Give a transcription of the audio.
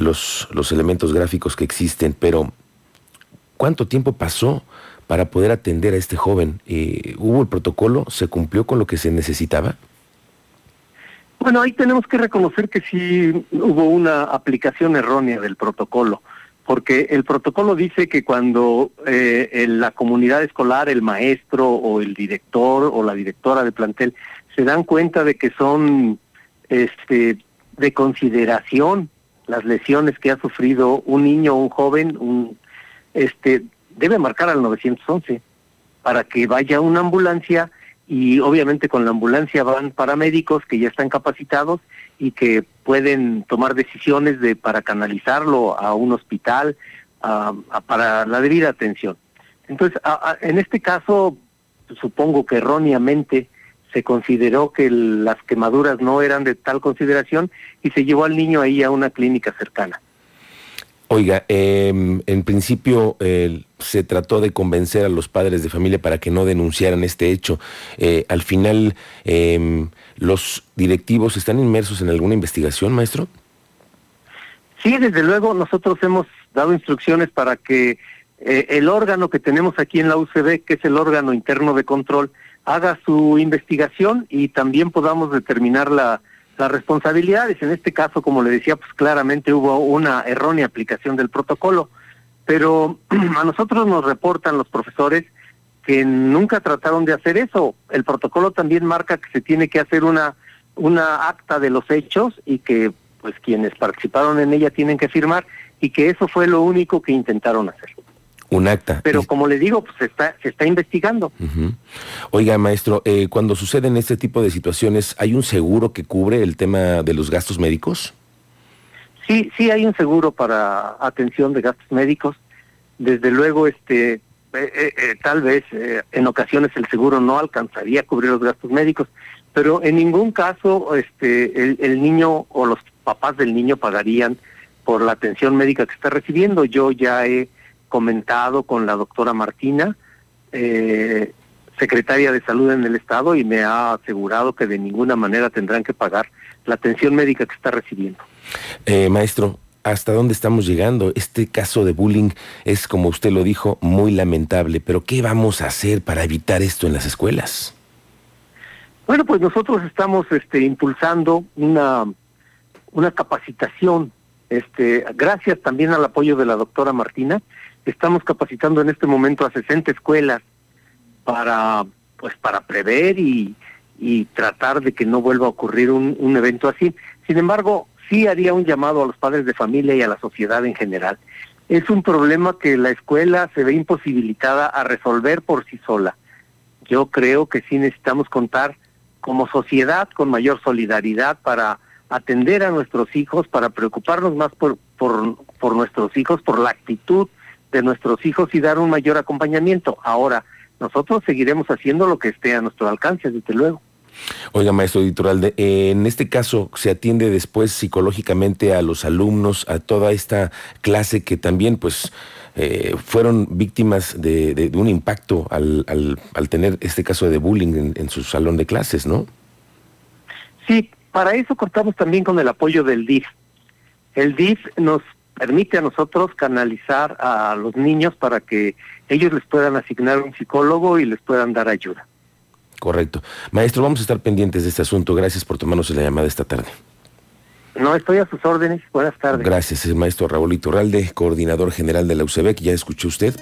los, los elementos gráficos que existen, pero ¿cuánto tiempo pasó para poder atender a este joven? Eh, ¿Hubo el protocolo? ¿Se cumplió con lo que se necesitaba? Bueno, ahí tenemos que reconocer que sí hubo una aplicación errónea del protocolo, porque el protocolo dice que cuando eh, en la comunidad escolar, el maestro o el director o la directora de plantel se dan cuenta de que son este, de consideración las lesiones que ha sufrido un niño o un joven, un, este, debe marcar al 911 para que vaya una ambulancia y obviamente con la ambulancia van paramédicos que ya están capacitados y que pueden tomar decisiones de para canalizarlo a un hospital para la debida atención. Entonces, en este caso, supongo que erróneamente se consideró que las quemaduras no eran de tal consideración y se llevó al niño ahí a una clínica cercana. Oiga, em, en principio se trató de convencer a los padres de familia para que no denunciaran este hecho. Eh, al final, em, ¿los directivos están inmersos en alguna investigación, maestro? Sí, desde luego, nosotros hemos dado instrucciones para que eh, el órgano que tenemos aquí en la UCB, que es el órgano interno de control, haga su investigación y también podamos determinar la las responsabilidades. En este caso, como le decía, pues claramente hubo una errónea aplicación del protocolo, pero a nosotros nos reportan los profesores que nunca trataron de hacer eso. El protocolo también marca que se tiene que hacer una una acta de los hechos y que pues quienes participaron en ella tienen que firmar y que eso fue lo único que intentaron hacer un acta. Pero como le digo, pues se está, se está investigando. Oiga, maestro, eh, cuando suceden este tipo de situaciones, ¿hay un seguro que cubre el tema de los gastos médicos? Sí, sí hay un seguro para atención de gastos médicos. Desde luego, este, eh, eh, tal vez en ocasiones el seguro no alcanzaría a cubrir los gastos médicos, pero en ningún caso, este, el, el niño o los papás del niño pagarían por la atención médica que está recibiendo. Yo ya he comentado con la doctora Martina, eh, secretaria de salud en el estado, y me ha asegurado que de ninguna manera tendrán que pagar la atención médica que está recibiendo. Eh, maestro, ¿hasta dónde estamos llegando? Este caso de bullying es, como usted lo dijo, muy lamentable, pero ¿qué vamos a hacer para evitar esto en las escuelas? Bueno, pues nosotros estamos este, impulsando una, una capacitación, este, gracias también al apoyo de la doctora Martina, Estamos capacitando en este momento a 60 escuelas para pues para prever y, tratar de que no vuelva a ocurrir un evento así. Sin embargo, sí haría un llamado a los padres de familia y a la sociedad en general. Es un problema que la escuela se ve imposibilitada a resolver por sí sola. Yo creo que sí necesitamos contar como sociedad con mayor solidaridad para atender a nuestros hijos, para preocuparnos más por, por, por nuestros hijos, por la actitud de nuestros hijos y dar un mayor acompañamiento. Ahora, nosotros seguiremos haciendo lo que esté a nuestro alcance, desde luego. Oiga, maestro editorial, en este caso se atiende después psicológicamente a los alumnos, a toda esta clase que también, pues, eh, fueron víctimas de, un impacto al, al, tener este caso de bullying en, en, su salón de clases, ¿no? Sí, para eso contamos también con el apoyo del DIF. El DIF nos permite a nosotros canalizar a los niños para que ellos les puedan asignar un psicólogo y les puedan dar ayuda. Correcto. Maestro, vamos a estar pendientes de este asunto. Gracias por tomarnos la llamada esta tarde. No, estoy a sus órdenes. Buenas tardes. Gracias, el maestro Raúl Iturralde, coordinador general de la UCEBEC. Ya escuchó usted.